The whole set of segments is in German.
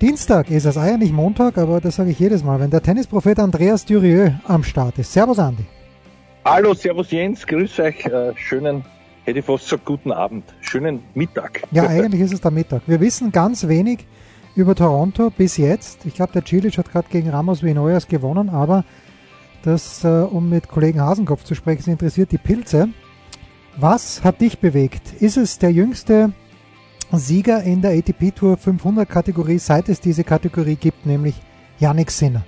Dienstag ist es eigentlich Montag, aber das sage ich jedes Mal, wenn der Tennisprophet Andreas Dürieu am Start ist. Servus Andi. Hallo, Servus Jens, grüß euch. Äh, schönen, hätte ich fast gesagt, guten Abend. Schönen Mittag. Ja, eigentlich ist es der Mittag. Wir wissen ganz wenig über Toronto bis jetzt. Ich glaube, der Cilic hat gerade gegen Ramos Vinoyas gewonnen, aber das, äh, um mit Kollegen Hasenkopf zu sprechen, interessiert die Pilze. Was hat dich bewegt? Ist es der jüngste Sieger in der ATP Tour 500 Kategorie, seit es diese Kategorie gibt, nämlich Yannick Sinner.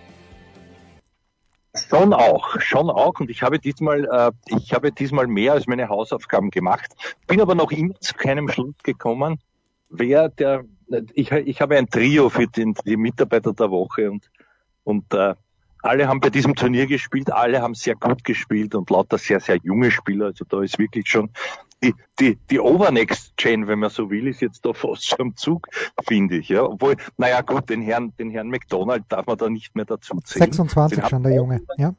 Schon auch, schon auch. Und ich habe diesmal, äh, ich habe diesmal mehr als meine Hausaufgaben gemacht. Bin aber noch immer zu keinem Schluss gekommen, wer der, ich, ich habe ein Trio für den, die Mitarbeiter der Woche und, und äh, alle haben bei diesem Turnier gespielt, alle haben sehr gut gespielt und lauter sehr, sehr junge Spieler. Also da ist wirklich schon die, die, die Overnext Chain, wenn man so will, ist jetzt da fast schon am Zug, finde ich. Ja. Obwohl, naja gut, den Herrn, den Herrn McDonald darf man da nicht mehr dazu zählen. 26 schon, der Junge, ja.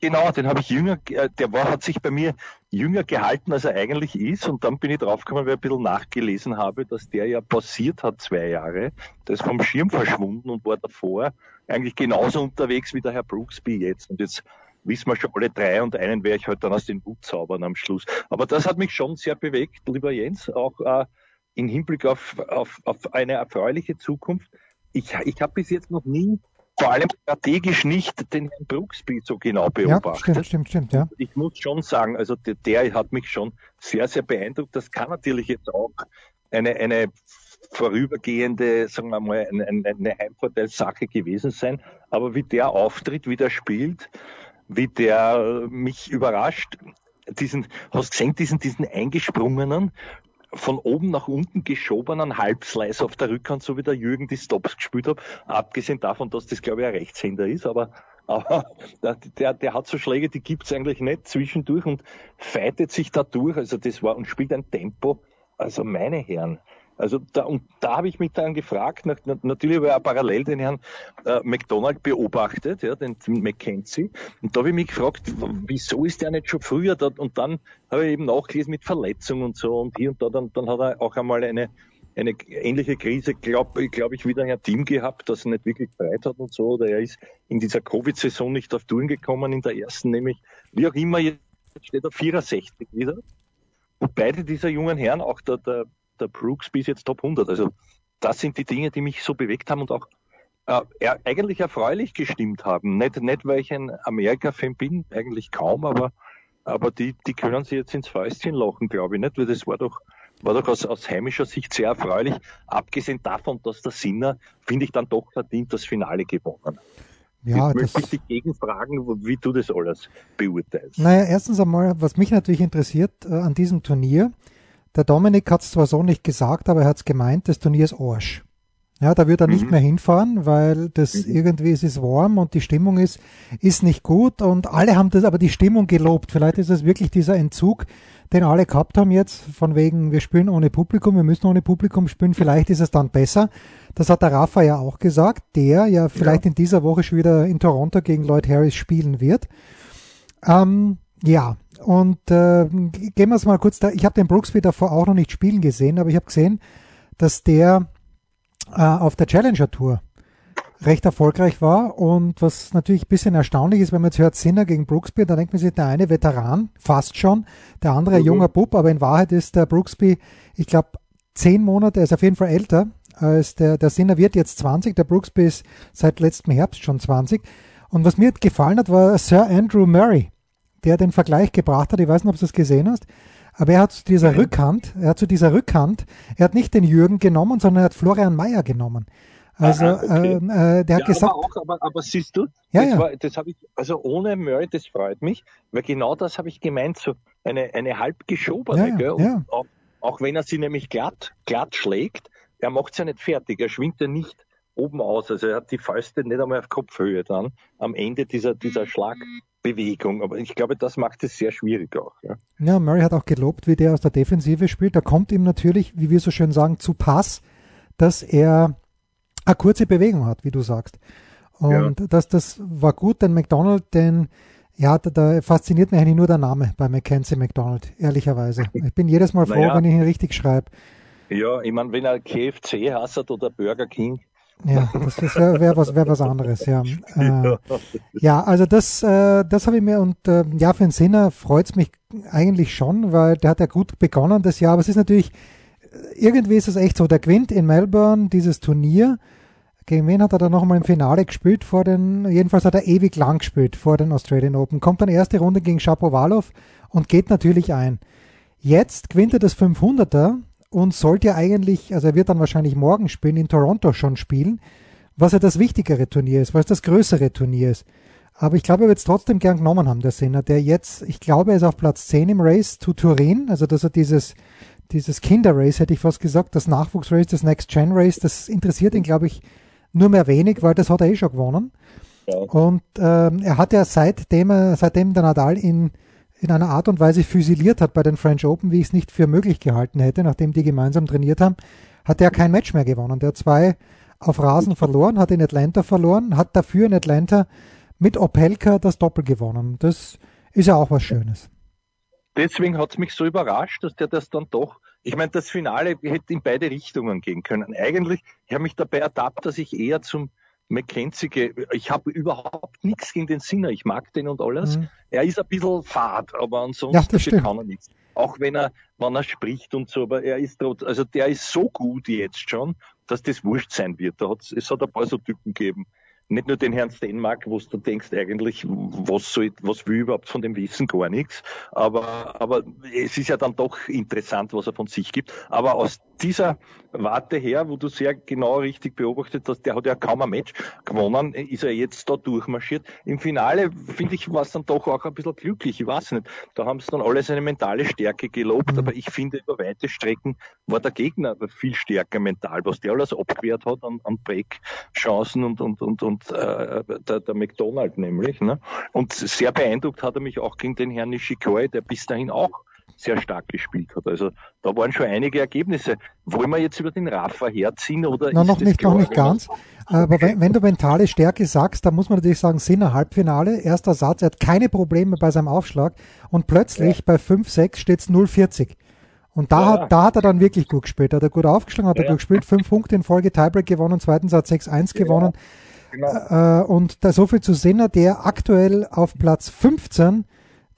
Genau, den habe ich jünger, äh, der war, hat sich bei mir jünger gehalten, als er eigentlich ist. Und dann bin ich draufgekommen, weil ich ein bisschen nachgelesen habe, dass der ja passiert hat zwei Jahre. Der ist vom Schirm verschwunden und war davor eigentlich genauso unterwegs wie der Herr Brooksby jetzt. Und jetzt wissen wir schon alle drei und einen werde ich halt dann aus den Hut zaubern am Schluss. Aber das hat mich schon sehr bewegt, lieber Jens, auch äh, im Hinblick auf, auf, auf eine erfreuliche Zukunft. Ich, ich habe bis jetzt noch nie, vor allem strategisch nicht, den Herrn Brooksby so genau beobachtet. Ja, stimmt, stimmt, stimmt, ja. Ich muss schon sagen, also der, der hat mich schon sehr, sehr beeindruckt. Das kann natürlich jetzt auch eine, eine vorübergehende, sagen wir mal, eine, eine Heimvorteilssache gewesen sein. Aber wie der auftritt, wie der spielt, wie der mich überrascht. Diesen, hast gesehen, diesen, diesen eingesprungenen, von oben nach unten geschobenen Halbslice auf der Rückhand, so wie der Jürgen die Stops gespielt hat. Abgesehen davon, dass das, glaube ich, ein Rechtshänder ist, aber, aber der, der hat so Schläge, die gibt's eigentlich nicht zwischendurch und fightet sich da durch. Also das war und spielt ein Tempo. Also meine Herren, also da, und da habe ich mich dann gefragt, nach, natürlich habe ich auch parallel den Herrn äh, McDonald beobachtet, ja, den McKenzie, und da habe ich mich gefragt, wieso ist der nicht schon früher da? Und dann habe ich eben nachgelesen mit Verletzungen und so und hier und da, dann, dann hat er auch einmal eine eine ähnliche Krise, glaube glaub ich, wieder ein Team gehabt, das nicht wirklich breit hat und so. Oder er ist in dieser Covid-Saison nicht auf Touren gekommen, in der ersten nämlich, wie auch immer, jetzt steht er 64 wieder. Und beide dieser jungen Herren, auch der, der der Brooks bis jetzt Top 100. Also das sind die Dinge, die mich so bewegt haben und auch äh, eigentlich erfreulich gestimmt haben. Nicht, nicht weil ich ein Amerika-Fan bin, eigentlich kaum, aber, aber die, die können sie jetzt ins Fäustchen lachen, glaube ich nicht, weil das war doch, war doch aus, aus heimischer Sicht sehr erfreulich. Abgesehen davon, dass der Sinner, finde ich, dann doch verdient das Finale gewonnen. Ja, ich möchte dich gegenfragen, wie du das alles beurteilst. Naja, erstens einmal, was mich natürlich interessiert äh, an diesem Turnier, der Dominik hat es zwar so nicht gesagt, aber er hat es gemeint, das Turnier ist Arsch. Ja, da wird er mhm. nicht mehr hinfahren, weil das mhm. irgendwie es ist warm und die Stimmung ist, ist nicht gut und alle haben das aber die Stimmung gelobt. Vielleicht ist es wirklich dieser Entzug, den alle gehabt haben jetzt, von wegen, wir spielen ohne Publikum, wir müssen ohne Publikum spielen, vielleicht ist es dann besser. Das hat der Rafa ja auch gesagt, der ja vielleicht ja. in dieser Woche schon wieder in Toronto gegen Lloyd Harris spielen wird. Ähm, ja, und äh, gehen wir es mal kurz da. Ich habe den Brooksby davor auch noch nicht spielen gesehen, aber ich habe gesehen, dass der äh, auf der Challenger Tour recht erfolgreich war. Und was natürlich ein bisschen erstaunlich ist, wenn man jetzt hört Sinner gegen Brooksby, dann denkt man sich, der eine Veteran, fast schon, der andere mhm. junger Bub, aber in Wahrheit ist der Brooksby, ich glaube, zehn Monate, er ist auf jeden Fall älter als der, der Sinner wird jetzt 20, der Brooksby ist seit letztem Herbst schon 20. Und was mir gefallen hat, war Sir Andrew Murray der den Vergleich gebracht hat. Ich weiß nicht, ob du das gesehen hast. Aber er hat zu dieser Nein. Rückhand, er hat zu dieser Rückhand, er hat nicht den Jürgen genommen, sondern er hat Florian Mayer genommen. Also Aha, okay. ähm, äh, der hat gesagt. Aber, auch, aber, aber siehst du, ja, das, ja. das habe ich, also ohne Murray, das freut mich, weil genau das habe ich gemeint, so eine, eine halb geschobene, ja, gell? Ja. Auch, auch, wenn er sie nämlich glatt, glatt schlägt, er macht es ja nicht fertig, er schwingt ja nicht oben aus. Also er hat die Fäuste nicht einmal auf Kopfhöhe dann am Ende dieser, dieser Schlagbewegung. Aber ich glaube, das macht es sehr schwierig auch. Ja. ja, Murray hat auch gelobt, wie der aus der Defensive spielt. Da kommt ihm natürlich, wie wir so schön sagen, zu Pass, dass er eine kurze Bewegung hat, wie du sagst. Und ja. das, das war gut, denn McDonald, denn ja, da, da, fasziniert mich eigentlich nur der Name bei Mackenzie McDonald, ehrlicherweise. Ich bin jedes Mal froh, naja. wenn ich ihn richtig schreibe. Ja, ich meine, wenn er KFC hasst oder Burger King. Ja, das, das wäre wär was, wär was anderes, ja. Äh, ja, also das, äh, das habe ich mir und äh, ja, für den Sinner freut es mich eigentlich schon, weil der hat ja gut begonnen das Jahr, aber es ist natürlich, irgendwie ist es echt so, der gewinnt in Melbourne dieses Turnier. Gegen wen hat er dann nochmal im Finale gespielt? Vor den, jedenfalls hat er ewig lang gespielt vor den Australian Open, kommt dann erste Runde gegen Shapovalov und geht natürlich ein. Jetzt gewinnt er das 500er und sollte ja eigentlich, also er wird dann wahrscheinlich morgen spielen, in Toronto schon spielen, was ja das wichtigere Turnier ist, was das größere Turnier ist. Aber ich glaube, er wird es trotzdem gern genommen haben, der Sinner, der jetzt, ich glaube, er ist auf Platz 10 im Race to Turin, also dass er dieses, dieses Kinderrace, hätte ich fast gesagt, das Nachwuchsrace, das Next Gen Race, das interessiert ihn, glaube ich, nur mehr wenig, weil das hat er eh schon gewonnen. Ja. Und ähm, er hat ja seitdem, seitdem der Nadal in, in einer Art und Weise füsiliert hat bei den French Open, wie ich es nicht für möglich gehalten hätte, nachdem die gemeinsam trainiert haben, hat er kein Match mehr gewonnen. Der hat zwei auf Rasen verloren, hat in Atlanta verloren, hat dafür in Atlanta mit Opelka das Doppel gewonnen. Das ist ja auch was Schönes. Deswegen hat es mich so überrascht, dass der das dann doch ich meine, das Finale hätte in beide Richtungen gehen können. Eigentlich, ich habe mich dabei ertappt, dass ich eher zum McKenzie. Ich habe überhaupt nichts gegen den Sinner. Ich mag den und alles. Mhm. Er ist ein bisschen fad, aber ansonsten ja, kann er nichts. Auch wenn er, wenn er spricht und so, aber er ist trotz, also der ist so gut jetzt schon, dass das wurscht sein wird. Da hat's, es hat ein paar so Typen gegeben nicht nur den Herrn Stenmark, wo du denkst eigentlich, was soll, was will überhaupt von dem wissen, gar nichts. Aber, aber es ist ja dann doch interessant, was er von sich gibt. Aber aus dieser Warte her, wo du sehr genau richtig beobachtet hast, der hat ja kaum ein Match gewonnen, ist er jetzt da durchmarschiert. Im Finale, finde ich, war es dann doch auch ein bisschen glücklich, ich weiß nicht. Da haben sie dann alle seine mentale Stärke gelobt, mhm. aber ich finde, über weite Strecken war der Gegner viel stärker mental, was der alles abgewehrt hat an, an Break-Chancen und, und, und, und äh, der, der McDonald nämlich. Ne? Und sehr beeindruckt hat er mich auch gegen den Herrn Nishikoi, der bis dahin auch sehr stark gespielt hat. Also da waren schon einige Ergebnisse. Wollen wir jetzt über den Rafa herziehen oder Na, noch nicht, noch nicht ganz. Aber wenn, wenn, du mentale Stärke sagst, dann muss man natürlich sagen, Sinner Halbfinale, erster Satz, er hat keine Probleme bei seinem Aufschlag und plötzlich ja. bei 5-6 steht es 0-40. Und da, ja, hat, da hat er dann wirklich gut gespielt. Hat er gut aufgeschlagen, hat ja. er gut gespielt, fünf Punkte in Folge, Tiebreak gewonnen, zweiten Satz 6-1 gewonnen. Genau. Äh, und da so viel zu Sinner, der aktuell auf Platz 15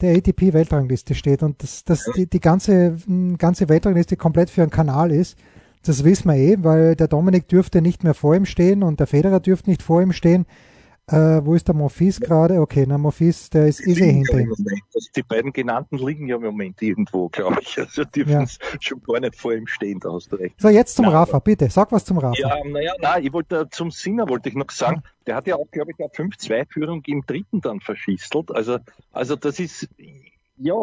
der ATP-Weltrangliste steht und dass das die, die ganze, ganze Weltrangliste komplett für einen Kanal ist, das wissen wir eh, weil der Dominik dürfte nicht mehr vor ihm stehen und der Federer dürfte nicht vor ihm stehen. Äh, wo ist der Monfils gerade? Okay, der Monfils, der ist, ist eh hinter ihm. Also die beiden genannten liegen ja im Moment irgendwo, glaube ich. Also dürfen ja. schon gar nicht vor ihm stehen, da hast du recht. So, jetzt zum na, Rafa, bitte. Sag was zum Rafa. Ja, naja, nein, ich wollte zum Sinner wollte ich noch sagen, ja. der hat ja auch, glaube ich, eine 5-2-Führung im dritten dann verschistelt. Also, also das ist, ja,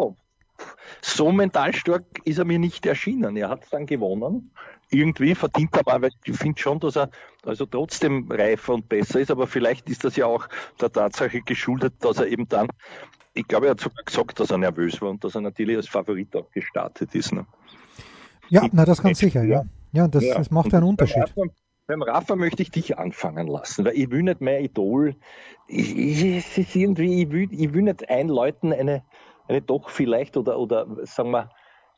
so mental stark ist er mir nicht erschienen. Er hat es dann gewonnen irgendwie verdient er mal, weil ich finde schon, dass er also trotzdem reifer und besser ist, aber vielleicht ist das ja auch der Tatsache geschuldet, dass er eben dann, ich glaube, er hat sogar gesagt, dass er nervös war und dass er natürlich als Favorit auch gestartet ist. Ne? Ja, na, das ganz sicher, ja. Ja, das, ja. das macht einen Unterschied. Beim Rafa, beim Rafa möchte ich dich anfangen lassen, weil ich will nicht mehr Idol, ich, ich, es ist irgendwie, ich will, ich will nicht einläuten eine, eine doch vielleicht oder, oder sagen wir,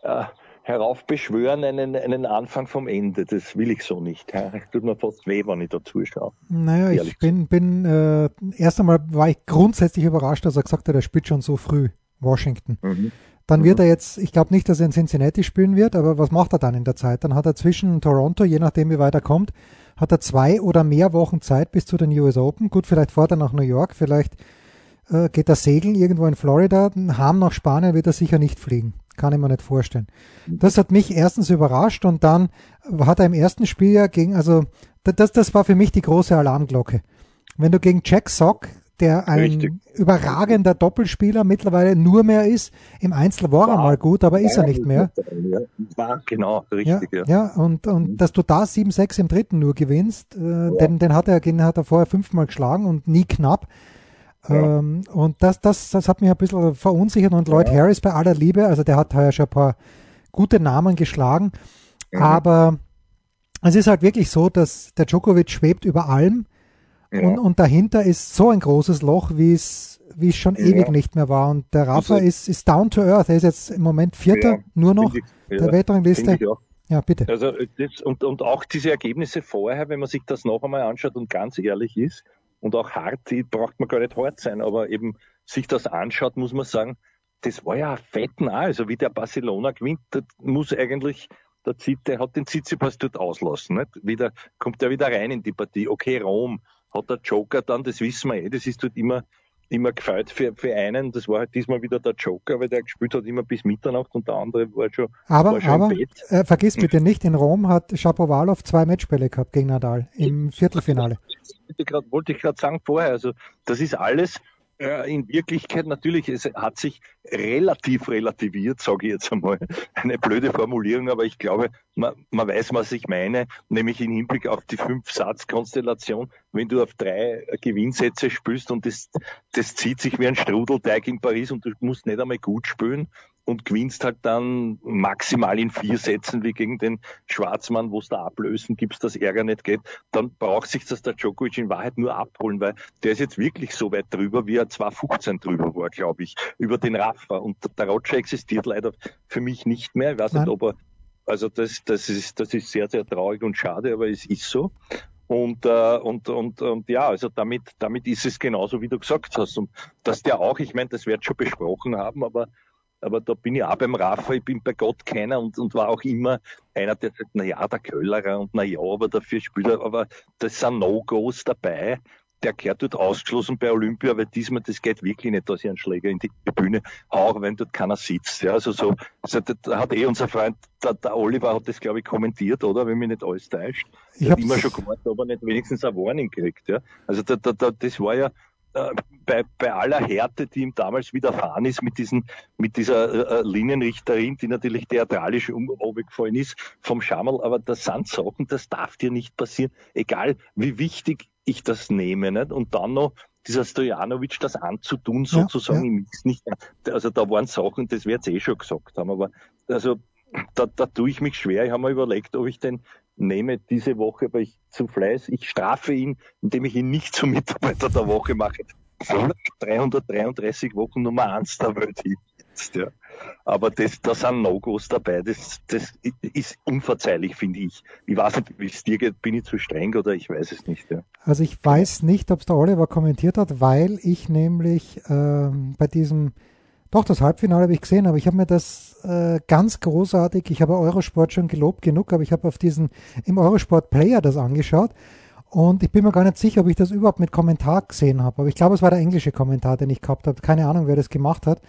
äh, heraufbeschwören einen, einen Anfang vom Ende. Das will ich so nicht. Ja. Tut mir fast weh, wenn ich da zuschaue. Naja, ich bin, bin äh, erst einmal war ich grundsätzlich überrascht, dass er gesagt hat, er spielt schon so früh Washington. Mhm. Dann wird mhm. er jetzt, ich glaube nicht, dass er in Cincinnati spielen wird, aber was macht er dann in der Zeit? Dann hat er zwischen Toronto, je nachdem wie weit er kommt, hat er zwei oder mehr Wochen Zeit bis zu den US Open. Gut, vielleicht fährt er nach New York, vielleicht äh, geht er segeln irgendwo in Florida. Ham nach Spanien wird er sicher nicht fliegen. Kann ich mir nicht vorstellen. Das hat mich erstens überrascht und dann hat er im ersten Spiel ja gegen, also das, das war für mich die große Alarmglocke. Wenn du gegen Jack Sock der ein Richtig. überragender Doppelspieler mittlerweile nur mehr ist. Im Einzel war, war er mal gut, aber ist er nicht mehr. War, genau, richtig, ja. Ja, ja und, und mhm. dass du da 7-6 im dritten nur gewinnst, äh, ja. den, den hat er, den hat er vorher fünfmal geschlagen und nie knapp. Ja. Ähm, und das, das, das hat mich ein bisschen verunsichert und Lloyd Harris bei aller Liebe, also der hat heuer schon ein paar gute Namen geschlagen, mhm. aber es ist halt wirklich so, dass der Djokovic schwebt über allem ja. und, und dahinter ist so ein großes Loch, wie es wie es schon ja. ewig nicht mehr war. Und der Rafa also, ist, ist down to earth. Er ist jetzt im Moment Vierter, ja, nur noch ich, der Weltrangliste. Ja, bitte. Also das, und, und auch diese Ergebnisse vorher, wenn man sich das noch einmal anschaut und ganz ehrlich ist und auch hart, braucht man gar nicht hart sein, aber eben sich das anschaut, muss man sagen, das war ja fetten A. Also wie der Barcelona gewinnt, muss eigentlich der, der hat den Tsitsipas dort auslassen. Nicht? Wieder, kommt er wieder rein in die Partie. Okay, Rom hat der Joker dann, das wissen wir eh, das ist dort immer, immer gefällt für, für einen. Das war halt diesmal wieder der Joker, weil der gespielt hat immer bis Mitternacht und der andere war schon, aber, war schon aber, im Bett. Äh, vergiss bitte nicht, in Rom hat Shapovalov zwei Matchbälle gehabt gegen Nadal im Viertelfinale. Das wollte ich gerade sagen vorher. Also das ist alles äh, in Wirklichkeit natürlich, es hat sich relativ relativiert, sage ich jetzt einmal. Eine blöde Formulierung, aber ich glaube, man, man weiß, was ich meine, nämlich im Hinblick auf die Fünf-Satz-Konstellation. Wenn du auf drei Gewinnsätze spielst und das, das zieht sich wie ein Strudelteig in Paris und du musst nicht einmal gut spielen, und gewinnst halt dann maximal in vier Sätzen wie gegen den Schwarzmann, wo es da ablösen gibt, dass Ärger nicht geht, dann braucht sich das der Djokovic in Wahrheit nur abholen, weil der ist jetzt wirklich so weit drüber, wie er 2015 drüber war, glaube ich, über den Rafa. Und der Roger existiert leider für mich nicht mehr. Ich weiß Nein. nicht, ob er, also das, das ist, das ist sehr, sehr traurig und schade, aber es ist so. Und, äh, und, und, und ja, also damit, damit ist es genauso, wie du gesagt hast. Und dass der auch, ich meine, das wird schon besprochen haben, aber aber da bin ich auch beim Rafa, ich bin bei Gott keiner und, und war auch immer einer, der sagt, na ja, der Köllerer und na ja, aber dafür spielt er, aber das sind No-Gos dabei. Der gehört dort ausgeschlossen bei Olympia, weil diesmal, das geht wirklich nicht, dass ich einen Schläger in die Bühne hau, wenn dort keiner sitzt. Ja, also so, also da hat eh unser Freund, der, der Oliver hat das, glaube ich, kommentiert, oder? Wenn mich nicht alles täuscht. Ich habe immer schon gewartet, ob er nicht wenigstens ein Warning kriegt. Ja? Also da, da, da, das war ja, äh, bei, bei aller Härte, die ihm damals widerfahren ist mit diesen, mit dieser äh, Linienrichterin, die natürlich theatralisch umgefallen ist vom Schammerl, aber das sind Sachen, das darf dir nicht passieren, egal wie wichtig ich das nehme, nicht? Und dann noch dieser Stojanovic das anzutun, sozusagen ja, ja. im Mix nicht. Also da waren Sachen, das wird eh schon gesagt haben, aber also da, da tue ich mich schwer. Ich habe mir überlegt, ob ich den nehme diese Woche, aber ich zu Fleiß. Ich strafe ihn, indem ich ihn nicht zum Mitarbeiter der Woche mache. 333 Wochen Nummer eins der Welt jetzt, ja. Aber das, da sind No-Gos dabei. Das, das ist unverzeihlich, finde ich. Ich weiß nicht, wie es dir geht. Bin ich zu streng oder ich weiß es nicht. Ja. Also ich weiß nicht, ob es der Oliver kommentiert hat, weil ich nämlich ähm, bei diesem doch, das Halbfinale habe ich gesehen, aber ich habe mir das äh, ganz großartig, ich habe Eurosport schon gelobt genug, aber ich habe auf diesen, im Eurosport Player das angeschaut und ich bin mir gar nicht sicher, ob ich das überhaupt mit Kommentar gesehen habe, aber ich glaube, es war der englische Kommentar, den ich gehabt habe. Keine Ahnung, wer das gemacht hat.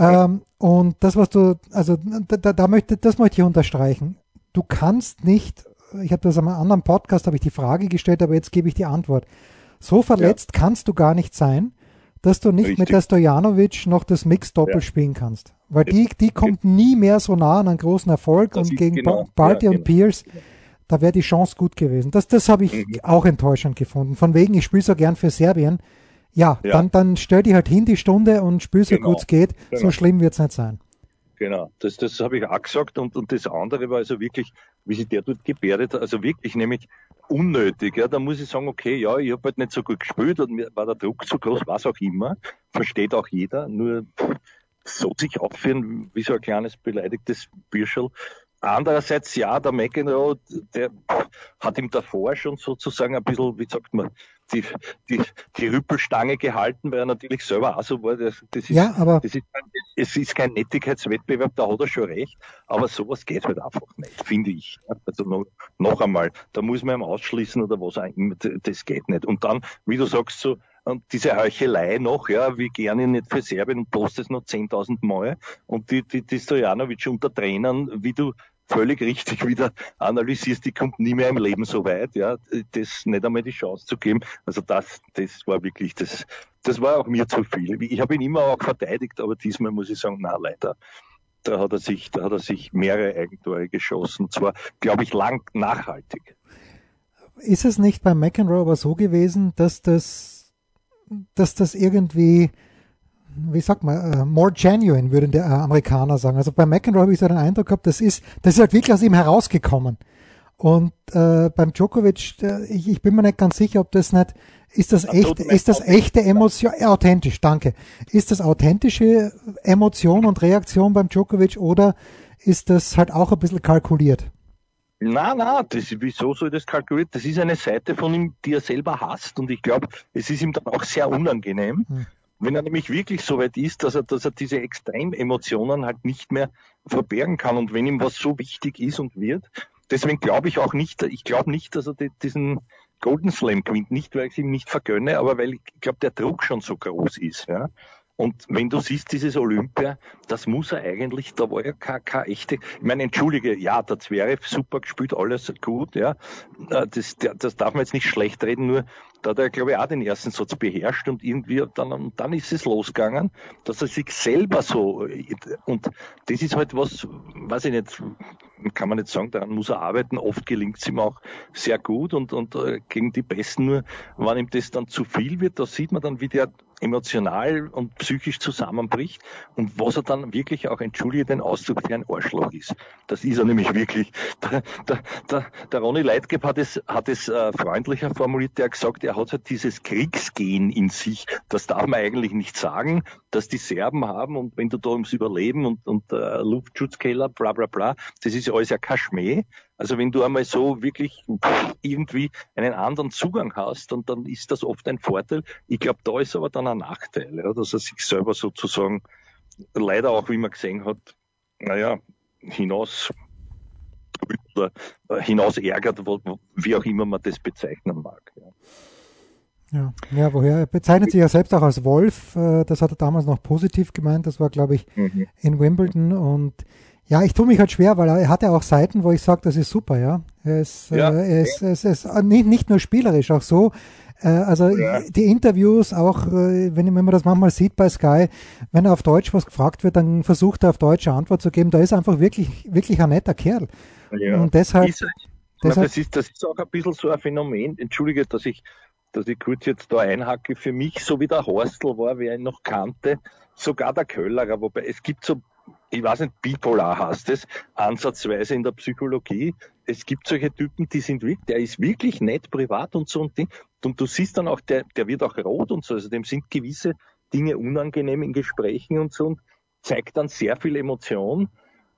Ähm, und das, was du, also da, da, möchte, das möchte ich unterstreichen. Du kannst nicht, ich habe das einem anderen Podcast, habe ich die Frage gestellt, aber jetzt gebe ich die Antwort. So verletzt ja. kannst du gar nicht sein, dass du nicht Richtig. mit der Stojanovic noch das Mix-Doppel ja. spielen kannst. Weil die, die kommt nie mehr so nah an einen großen Erfolg das und gegen genau. Barty ja, und genau. Pierce, da wäre die Chance gut gewesen. Das, das habe ich mhm. auch enttäuschend gefunden. Von wegen, ich spiele so gern für Serbien. Ja, ja. dann, dann stell dich halt hin die Stunde und spiel so genau. gut es geht. Genau. So schlimm wird es nicht sein. Genau, das, das habe ich auch gesagt. Und, und das andere war also wirklich, wie sich der dort gebärdet hat, also wirklich nämlich unnötig. Ja, da muss ich sagen, okay, ja, ich habe halt nicht so gut gespielt und mir war der Druck zu groß, was auch immer. Versteht auch jeder. Nur so sich aufführen wie so ein kleines beleidigtes Bürscherl. Andererseits, ja, der McEnroe, der hat ihm davor schon sozusagen ein bisschen, wie sagt man, die, die, die Rüppelstange gehalten, weil er natürlich selber auch so war. Das, das ist, ja, aber das ist, es ist kein Nettigkeitswettbewerb, da hat er schon recht, aber sowas geht halt einfach nicht, finde ich. Also noch, noch einmal, da muss man ihm ausschließen oder was auch immer, das geht nicht. Und dann, wie du sagst, so, und diese Heuchelei noch, ja, wie gerne nicht für Serbien und postet es noch 10.000 Mal. Und die, die, die Stojanovic unter Trainern, wie du völlig richtig wieder analysierst, die kommt nie mehr im Leben so weit, ja, das nicht einmal die Chance zu geben. Also das, das war wirklich, das, das war auch mir zu viel. Ich habe ihn immer auch verteidigt, aber diesmal muss ich sagen, na leider. Da hat er sich, da hat er sich mehrere Eigentore geschossen. Und zwar, glaube ich, lang nachhaltig. Ist es nicht bei McEnroe aber so gewesen, dass das, dass das irgendwie wie sagt man, uh, more genuine, würden die uh, Amerikaner sagen. Also bei McEnroe habe ich so den Eindruck gehabt, das ist, das ist halt wirklich aus ihm herausgekommen. Und äh, beim Djokovic, äh, ich, ich bin mir nicht ganz sicher, ob das nicht, ist das echt, ist das echte Emotion, ja, authentisch, danke. Ist das authentische Emotion und Reaktion beim Djokovic oder ist das halt auch ein bisschen kalkuliert? Na, na, das, wieso soll das kalkuliert? Das ist eine Seite von ihm, die er selber hasst und ich glaube, es ist ihm dann auch sehr unangenehm. Hm. Wenn er nämlich wirklich so weit ist, dass er, dass er diese Extrememotionen halt nicht mehr verbergen kann und wenn ihm was so wichtig ist und wird, deswegen glaube ich auch nicht, ich glaube nicht, dass er diesen Golden Slam gewinnt, nicht weil ich es ihm nicht vergönne, aber weil ich glaube, der Druck schon so groß ist. Ja. Und wenn du siehst, dieses Olympia, das muss er eigentlich, da war ja keine, keine echte, ich meine, entschuldige, ja, der Zverev super gespielt, alles gut, ja, äh, das, das darf man jetzt nicht schlecht reden, nur da hat er, glaube ich, auch den ersten Satz beherrscht und irgendwie dann, dann ist es losgegangen, dass er sich selber so, und das ist halt was, weiß ich nicht, kann man nicht sagen, daran muss er arbeiten, oft gelingt es ihm auch sehr gut und, und äh, gegen die Besten nur, wenn ihm das dann zu viel wird, da sieht man dann, wie der emotional und psychisch zusammenbricht und was er dann wirklich auch, entschuldige den Ausdruck, für ein Arschloch ist. Das ist er nämlich wirklich. Der, der, der, der Ronny Leitgeb hat es, hat es äh, freundlicher formuliert, der hat gesagt, er hat halt dieses Kriegsgehen in sich. Das darf man eigentlich nicht sagen, dass die Serben haben und wenn du da ums Überleben und, und äh, Luftschutzkeller, bla bla bla, das ist ja alles ja Kaschmee. Also wenn du einmal so wirklich irgendwie einen anderen Zugang hast, und dann ist das oft ein Vorteil. Ich glaube, da ist aber dann ein Nachteil, ja, dass er sich selber sozusagen leider auch, wie man gesehen hat, naja, hinaus oder hinaus ärgert, wie auch immer man das bezeichnen mag. Ja. Ja, ja, woher? Er bezeichnet sich ja selbst auch als Wolf. Äh, das hat er damals noch positiv gemeint. Das war, glaube ich, mhm. in Wimbledon. Und ja, ich tue mich halt schwer, weil er hat ja auch Seiten, wo ich sage, das ist super, ja. Er ist, ja. Äh, er ist, es ist äh, nicht, nicht nur spielerisch, auch so. Äh, also ja. die Interviews, auch äh, wenn, wenn man das manchmal sieht bei Sky, wenn er auf Deutsch was gefragt wird, dann versucht er auf Deutsch eine Antwort zu geben. Da ist einfach wirklich, wirklich ein netter Kerl. Ja. Und deshalb, ist, deshalb das, ist, das ist auch ein bisschen so ein Phänomen. Entschuldige, dass ich, dass ich kurz jetzt da einhacke. Für mich, so wie der Horstl war, wer ihn noch kannte, sogar der Köllerer, wobei es gibt so ich weiß nicht, bipolar heißt es, ansatzweise in der Psychologie. Es gibt solche Typen, die sind wirklich, der ist wirklich nett privat und so und Ding. Und du siehst dann auch, der, der wird auch rot und so. Also dem sind gewisse Dinge unangenehm in Gesprächen und so und zeigt dann sehr viel Emotion.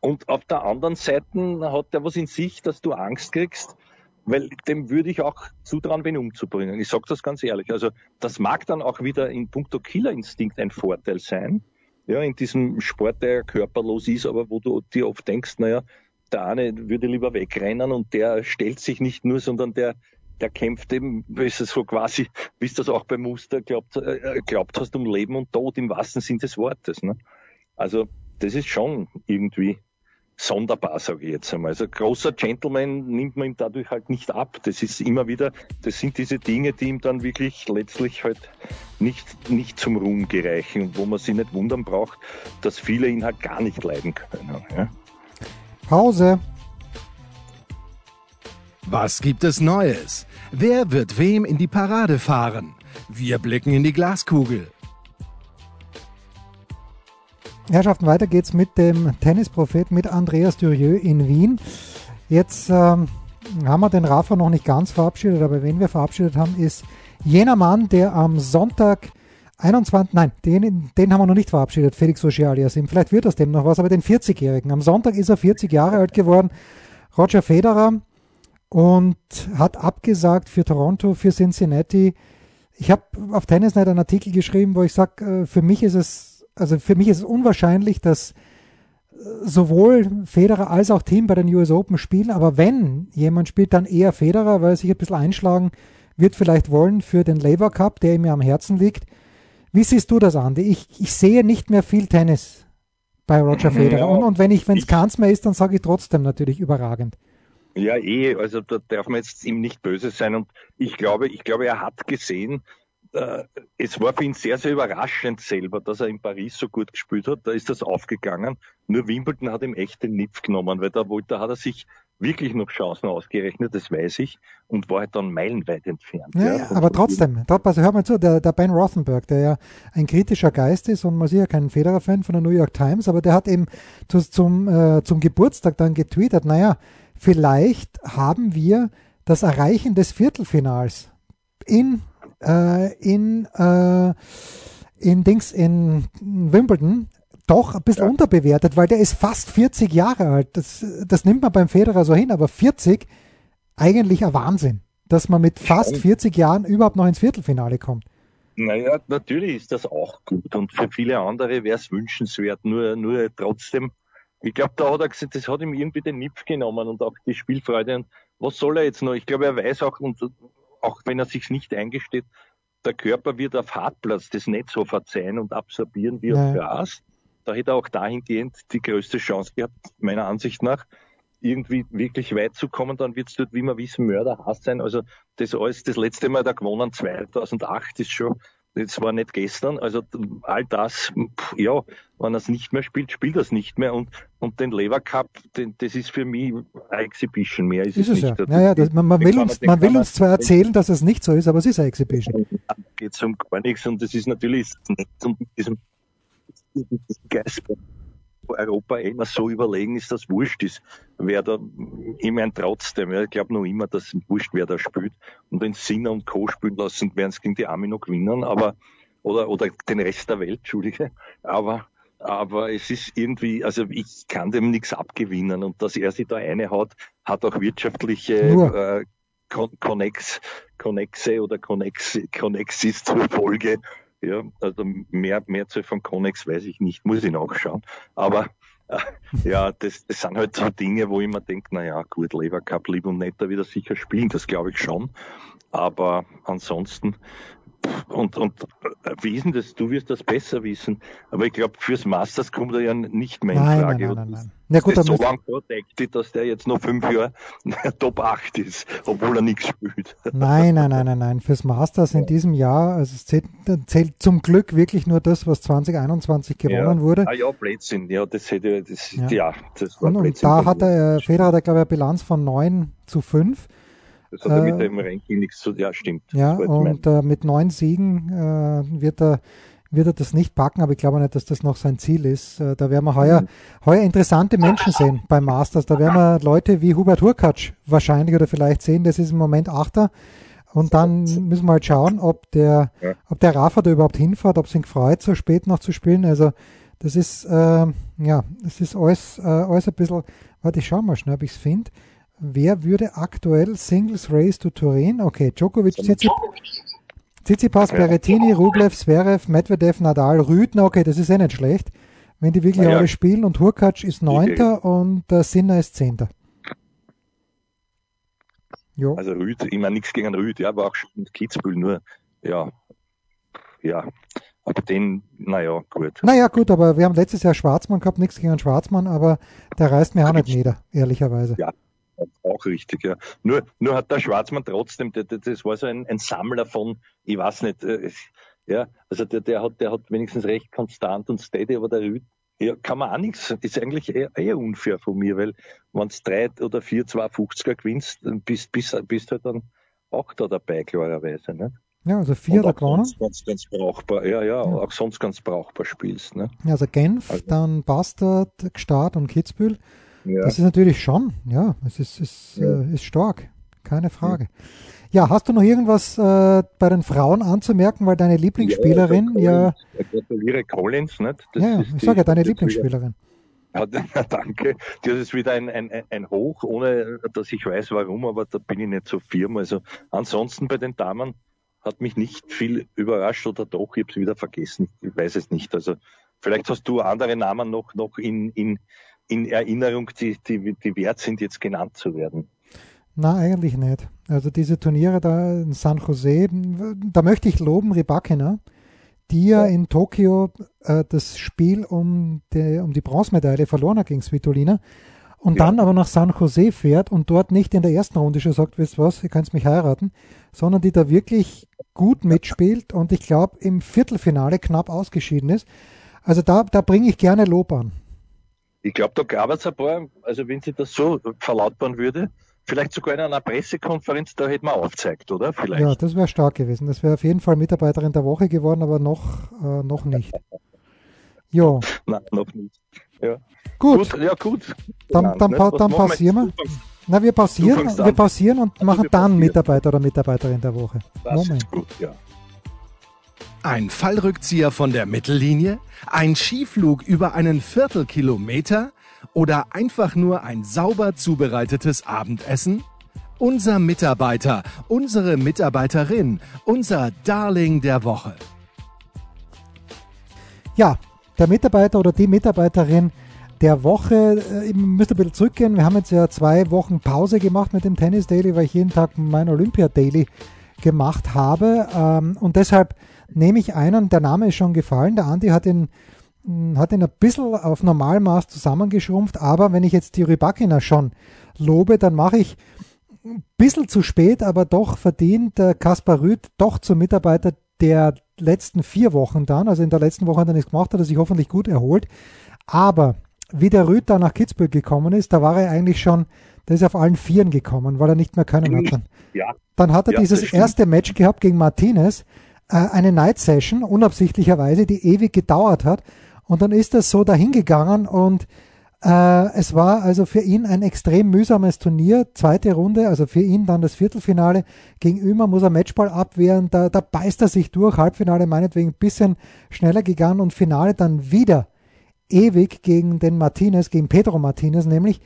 Und auf der anderen Seite hat der was in sich, dass du Angst kriegst, weil dem würde ich auch zutrauen, wen umzubringen. Ich sage das ganz ehrlich. Also das mag dann auch wieder in puncto Killerinstinkt ein Vorteil sein ja, in diesem Sport, der körperlos ist, aber wo du dir oft denkst, naja, der eine würde lieber wegrennen und der stellt sich nicht nur, sondern der, der kämpft eben, wie es so quasi, wie es das auch beim Muster glaubt, äh, glaubt hast, um Leben und Tod im wahrsten Sinn des Wortes. Ne? Also das ist schon irgendwie sonderbar, sage ich jetzt einmal. Also großer Gentleman nimmt man ihm dadurch halt nicht ab. Das ist immer wieder, das sind diese Dinge, die ihm dann wirklich letztlich halt nicht, nicht zum Ruhm gereichen und wo man sich nicht wundern braucht, dass viele ihn halt gar nicht leiden können. Ja? Pause. Was gibt es Neues? Wer wird wem in die Parade fahren? Wir blicken in die Glaskugel. Herrschaften, weiter geht's mit dem Tennisprophet, mit Andreas Durieux in Wien. Jetzt ähm, haben wir den Rafa noch nicht ganz verabschiedet, aber wen wir verabschiedet haben, ist jener Mann, der am Sonntag 21, nein, den, den haben wir noch nicht verabschiedet, Felix Auger-Aliassime. Vielleicht wird das dem noch was, aber den 40-Jährigen. Am Sonntag ist er 40 Jahre alt geworden, Roger Federer, und hat abgesagt für Toronto, für Cincinnati. Ich habe auf Tennisnet einen Artikel geschrieben, wo ich sage, äh, für mich ist es also für mich ist es unwahrscheinlich, dass äh, sowohl Federer als auch Team bei den US Open spielen, aber wenn jemand spielt, dann eher Federer, weil er sich ein bisschen einschlagen wird vielleicht wollen für den Labour Cup, der ihm ja am Herzen liegt. Wie siehst du das, Andi? Ich, ich sehe nicht mehr viel Tennis bei Roger Federer. Ja, und, und wenn ich, wenn es keins mehr ist, dann sage ich trotzdem natürlich überragend. Ja, eh, also da darf man jetzt ihm nicht böse sein. Und ich glaube, ich glaube, er hat gesehen, äh, es war für ihn sehr, sehr überraschend selber, dass er in Paris so gut gespielt hat. Da ist das aufgegangen. Nur Wimbledon hat ihm echt den Nipf genommen, weil da, wollte, da hat er sich wirklich noch Chancen ausgerechnet, das weiß ich, und war halt dann meilenweit entfernt. Ja, ja aber trotzdem, also hör mal zu, der, der Ben Rothenberg, der ja ein kritischer Geist ist und man ist ja kein Federer-Fan von der New York Times, aber der hat eben zu, zum, äh, zum Geburtstag dann getweetet, naja, vielleicht haben wir das Erreichen des Viertelfinals in, äh, in, äh, in Dings, in Wimbledon doch ein bisschen ja. unterbewertet, weil der ist fast 40 Jahre alt. Das, das nimmt man beim Federer so hin, aber 40 eigentlich ein Wahnsinn, dass man mit fast 40 Jahren überhaupt noch ins Viertelfinale kommt. Naja, natürlich ist das auch gut und für viele andere wäre es wünschenswert, nur, nur trotzdem ich glaube, da hat er gesagt, das hat ihm irgendwie den Nipf genommen und auch die Spielfreude. Und was soll er jetzt noch? Ich glaube, er weiß auch, und auch wenn er sich nicht eingesteht, der Körper wird auf Hartplatz das nicht so verzeihen und absorbieren wie auf Gras. Da hätte er auch dahingehend die größte Chance gehabt, meiner Ansicht nach, irgendwie wirklich weit zu kommen. Dann wird es dort, wie wir wissen, Mörderhass sein. Also das alles, das letzte Mal da gewonnen, 2008, ist schon das war nicht gestern, also all das, ja, wenn er es nicht mehr spielt, spielt er es nicht mehr und, und den Lever Cup, den, das ist für mich eine Exhibition mehr. Ist, ist es, nicht. Ja. Naja, das, man, man will, uns, man will uns zwar erzählen, dass es nicht so ist, aber es ist eine Exhibition. Geht um gar nichts und das ist natürlich nicht um diesem Geist Europa immer so überlegen ist, dass wurscht ist, wer da, ich meine trotzdem, ich glaube noch immer, dass wurscht, wer da spielt. Und wenn Sinner und Co. spielen lassen, werden es gegen die Army noch gewinnen, aber, oder, oder den Rest der Welt, Entschuldige, aber, aber es ist irgendwie, also ich kann dem nichts abgewinnen und dass er sich da eine hat, hat auch wirtschaftliche äh, Connex, Connexe oder Connex, Connexis zur Folge, ja, also mehr, Mehrzahl von Connex weiß ich nicht, muss ich nachschauen. Aber äh, ja, das, das sind halt so Dinge, wo ich mir denke, na ja, gut, Lever Cup, lieb und netter wieder sicher spielen, das glaube ich schon. Aber ansonsten und, und äh, wie ist denn das? Du wirst das besser wissen. Aber ich glaube, fürs Masters kommt er ja nicht mehr in nein, Frage. Nein, nein, nein, nein. Ja, gut, ist so lange vordeckt, dass der jetzt noch fünf Jahre Top 8 ist, obwohl er nichts spielt. Nein, nein, nein, nein, nein. Fürs Masters in diesem Jahr, also es zählt, zählt zum Glück wirklich nur das, was 2021 gewonnen ja. wurde. Ah ja, Blödsinn, ja, das hätte, das, ja. ja das war und, und da hat er, Federer hat er, glaube ich, eine Bilanz von 9 zu 5. Das hat er mit äh, dem Ranking nichts zu, ja, stimmt. Ja, und äh, mit neun Siegen äh, wird er wird er das nicht packen, aber ich glaube nicht, dass das noch sein Ziel ist. Äh, da werden wir heuer, mhm. heuer interessante Menschen sehen beim Masters. Da werden wir Leute wie Hubert Hurkacz wahrscheinlich oder vielleicht sehen, das ist im Moment Achter. Und dann müssen wir halt schauen, ob der, ob der Rafa da überhaupt hinfährt, ob es ihn gefreut, so spät noch zu spielen. Also das ist, äh, ja, das ist alles, äh, alles ein bisschen, warte, ich schau mal schnell, ob ich es finde. Wer würde aktuell Singles Race to Turin? Okay, Djokovic, Tsitsipas, ja. Berrettini, Rublev, Zverev, Medvedev, Nadal, Rüdner. Okay, das ist eh nicht schlecht, wenn die wirklich ja, alle spielen. Und Hurkacz ist Neunter und äh, Sinner ist Zehnter. Jo. Also Rüd, ich meine nichts gegen Rüd, ja, aber auch schon Kitzbühel, nur, ja, ja, aber den, naja, gut. Naja, gut, aber wir haben letztes Jahr Schwarzmann gehabt, nichts gegen Schwarzmann, aber der reißt mir auch nicht nieder, ehrlicherweise. Ja, auch richtig, ja. Nur, nur hat der Schwarzmann trotzdem, das, das war so ein, ein Sammler von, ich weiß nicht, äh, ja, also der, der hat, der hat wenigstens recht konstant und steady, aber der Rüd, ja, kann man auch nichts, ist eigentlich eher, eher unfair von mir, weil wenn du drei oder vier 250er gewinnst, dann bist, bist, bist halt dann auch da dabei, klarerweise, ne? Ja, also vier da gewonnen. Ganz, ganz brauchbar, ja, ja, ja, auch sonst ganz brauchbar spielst, ne? Ja, also Genf, also. dann Bastard, Gstaad und Kitzbühel. Ja. Das ist natürlich schon, ja, es ist, ist, ja. äh, ist stark, keine Frage. Ja, hast du noch irgendwas äh, bei den Frauen anzumerken, weil deine Lieblingsspielerin ja. Ich gratuliere Collins, nicht? Das ja, ich sage ja, deine Lieblingsspielerin. Ja, danke. Das ist wieder ein, ein, ein Hoch, ohne dass ich weiß warum, aber da bin ich nicht so firm. Also ansonsten bei den Damen hat mich nicht viel überrascht oder doch, ich habe es wieder vergessen, ich weiß es nicht. Also vielleicht hast du andere Namen noch, noch in, in, in Erinnerung, die, die, die wert sind, jetzt genannt zu werden? Na, eigentlich nicht. Also diese Turniere da in San Jose, da möchte ich loben Ribakina, die ja in Tokio äh, das Spiel um die, um die Bronzemedaille verloren hat gegen Svitolina und ja. dann aber nach San Jose fährt und dort nicht in der ersten Runde schon sagt, wisst was, ihr könnt mich heiraten, sondern die da wirklich gut mitspielt und ich glaube im Viertelfinale knapp ausgeschieden ist. Also da, da bringe ich gerne Lob an. Ich glaube, da gab es ein paar, also wenn sie das so verlautbaren würde, vielleicht sogar in einer Pressekonferenz, da hätte man aufzeigt, oder? Vielleicht. Ja, das wäre stark gewesen. Das wäre auf jeden Fall Mitarbeiterin der Woche geworden, aber noch, äh, noch nicht. Ja. Nein, noch nicht. Ja. Gut. gut. Ja, gut. Dann, dann, dann, dann pausieren wir. Na, wir pausieren, wir pausieren und also machen dann Mitarbeiter oder Mitarbeiterin der Woche. Das Moment. Gut, ja. Ein Fallrückzieher von der Mittellinie? Ein Skiflug über einen Viertelkilometer? Oder einfach nur ein sauber zubereitetes Abendessen? Unser Mitarbeiter, unsere Mitarbeiterin, unser Darling der Woche. Ja, der Mitarbeiter oder die Mitarbeiterin der Woche. Äh, ich müsste ein bisschen zurückgehen. Wir haben jetzt ja zwei Wochen Pause gemacht mit dem Tennis Daily, weil ich jeden Tag mein Olympia Daily gemacht habe. Ähm, und deshalb nehme ich einen, der Name ist schon gefallen. Der Andi hat ihn, hm, hat ihn ein bisschen auf Normalmaß zusammengeschrumpft. Aber wenn ich jetzt die Rybakina schon lobe, dann mache ich ein bisschen zu spät, aber doch verdient Kaspar Rüth doch zum Mitarbeiter der letzten vier Wochen dann. Also in der letzten Woche hat er nichts gemacht, hat er sich hoffentlich gut erholt. Aber wie der Rüth nach Kitzbühel gekommen ist, da war er eigentlich schon, der ist auf allen Vieren gekommen, weil er nicht mehr können hat. Dann, ja. dann hat er ja, dieses erste Match gehabt gegen Martinez, eine Night Session, unabsichtlicherweise, die ewig gedauert hat. Und dann ist das so dahingegangen und äh, es war also für ihn ein extrem mühsames Turnier. Zweite Runde, also für ihn dann das Viertelfinale. Gegen Ömer muss er Matchball abwehren. Da, da beißt er sich durch. Halbfinale meinetwegen ein bisschen schneller gegangen und Finale dann wieder ewig gegen den Martinez, gegen Pedro Martinez nämlich.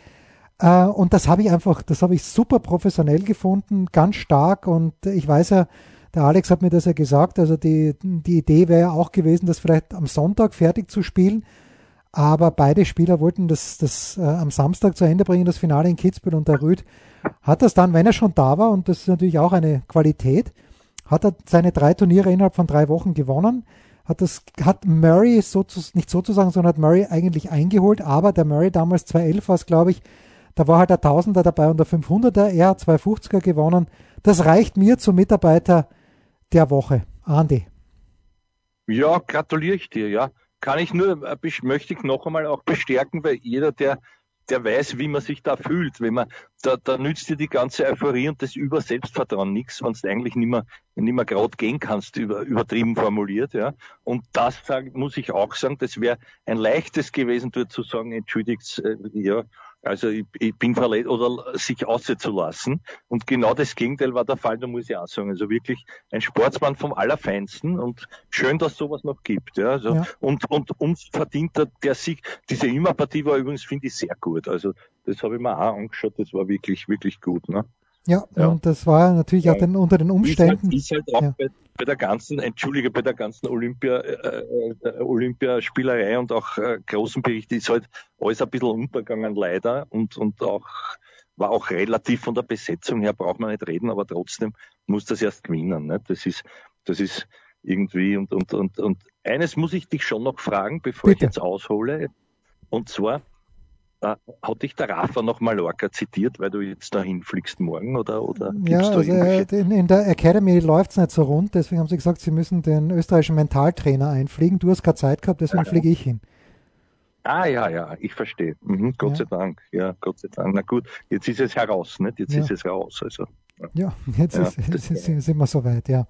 Äh, und das habe ich einfach, das habe ich super professionell gefunden, ganz stark. Und ich weiß ja, der Alex hat mir das ja gesagt, also die, die Idee wäre ja auch gewesen, das vielleicht am Sonntag fertig zu spielen. Aber beide Spieler wollten das, das äh, am Samstag zu Ende bringen, das Finale in Kitzbühel. Und der Rüd hat das dann, wenn er schon da war, und das ist natürlich auch eine Qualität, hat er seine drei Turniere innerhalb von drei Wochen gewonnen hat das, hat Murray sozusagen, nicht sozusagen, sondern hat Murray eigentlich eingeholt, aber der Murray damals 211 war es, glaube ich, da war halt der Tausender dabei und der 500er, er hat 250er gewonnen. Das reicht mir zum Mitarbeiter der Woche. Andi. Ja, gratuliere ich dir, ja. Kann ich nur, äh, möchte ich noch einmal auch bestärken, weil jeder, der der weiß, wie man sich da fühlt. Wenn man, da, da nützt dir die ganze Euphorie und das über Selbstvertrauen nichts, wenn du eigentlich nicht mehr, nicht mehr gerade gehen kannst, über, übertrieben formuliert, ja. Und das sag, muss ich auch sagen, das wäre ein leichtes gewesen, dort zu sagen, entschuldigt, äh, ja, also ich, ich bin verletzt oder sich auszulassen. Und genau das Gegenteil war der Fall, da muss ich auch sagen. Also wirklich ein Sportsmann vom Allerfeinsten und schön, dass sowas noch gibt. Ja, also, ja. Und, und uns verdient der, der Sieg. Diese Immer-Partie war übrigens, finde ich, sehr gut. Also das habe ich mir auch angeschaut, das war wirklich, wirklich gut. Ne? Ja, ja, und das war natürlich ja. auch den, unter den Umständen. Ist halt, ist halt auch ja. bei, bei, der ganzen, entschuldige, bei der ganzen Olympia, äh, äh, Olympiaspielerei und auch äh, großen Bericht ist halt alles ein bisschen untergegangen leider und, und auch war auch relativ von der Besetzung her, braucht man nicht reden, aber trotzdem muss das erst gewinnen. Ne? Das ist, das ist irgendwie und, und, und, und eines muss ich dich schon noch fragen, bevor Bitte. ich jetzt aushole. Und zwar, hat dich der Rafa noch Mallorca zitiert, weil du jetzt dahin fliegst morgen oder, oder Ja, also in, in, der Academy läuft es nicht so rund, deswegen haben sie gesagt, sie müssen den österreichischen Mentaltrainer einfliegen. Du hast keine Zeit gehabt, deswegen ja. fliege ich hin. Ah ja, ja, ich verstehe. Mhm, Gott ja. sei Dank. Ja, Gott sei Dank. Na gut, jetzt ist es heraus, nicht? Jetzt ja. ist es raus. Also, ja. jetzt, ist, ist, sind wir soweit, ja.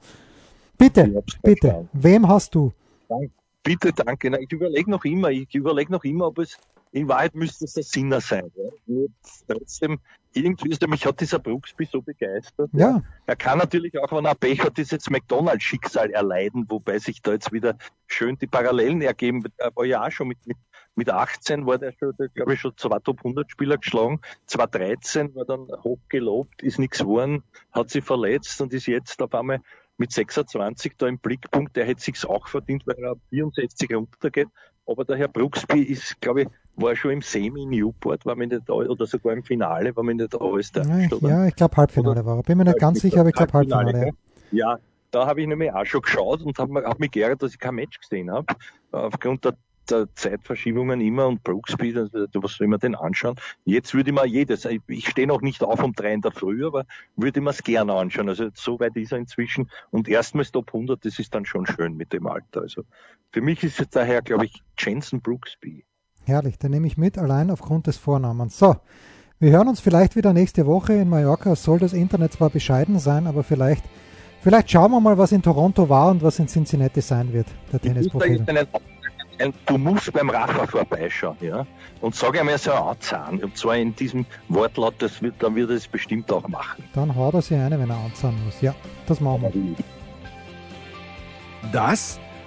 Bitte, bitte, wem hast du? Dank, bitte, danke. Na, ich überlege noch immer, ich überlege noch immer, ob es in Wahrheit müsste es der Sinner sein. Ja. Trotzdem, irgendwie ist er, mich hat dieser Brooksby so begeistert. Ja. Er kann natürlich auch, wenn er Pech hat, dieses McDonalds-Schicksal erleiden, wobei sich da jetzt wieder schön die Parallelen ergeben. Er war ja auch schon mit, mit, mit 18 war der schon, glaube ich, schon zwei Top 100 Spieler geschlagen. 2013 war dann hochgelobt, ist nichts geworden, hat sich verletzt und ist jetzt auf einmal mit 26 da im Blickpunkt. Der hätte sich's auch verdient, weil er auf 64 runtergeht. Aber der Herr Brooksby ist, glaube ich, war schon im Semi Newport, war mir nicht oder sogar im Finale, war mir nicht alles da. Ja, ja, ich glaube Halbfinale oder? war. Bin mir nicht ganz sicher, aber ich glaube Halbfinale. Halbfinale ja. ja, da habe ich nämlich auch schon geschaut und habe hab mich geärgert, dass ich kein Match gesehen habe. Aufgrund der, der Zeitverschiebungen immer und Brooksby, also, was soll man denn anschauen? Jetzt würde ich mir jedes, ich stehe noch nicht auf um drei in der Früh, aber würde ich mir es gerne anschauen. Also so weit ist er inzwischen. Und erstmals Top 100, das ist dann schon schön mit dem Alter. Also für mich ist es daher, glaube ich, Jensen Brooksby. Herrlich, den nehme ich mit, allein aufgrund des Vornamens. So, wir hören uns vielleicht wieder nächste Woche in Mallorca. Soll das Internet zwar bescheiden sein, aber vielleicht Vielleicht schauen wir mal, was in Toronto war und was in Cincinnati sein wird, der Tennisprofi. Du musst beim Rafa vorbeischauen, ja, und sag einmal so anzahlen. Und zwar in diesem Wortlaut, das wird, dann wird er es bestimmt auch machen. Dann haut er sich eine, wenn er anzahlen muss. Ja, das machen wir. Das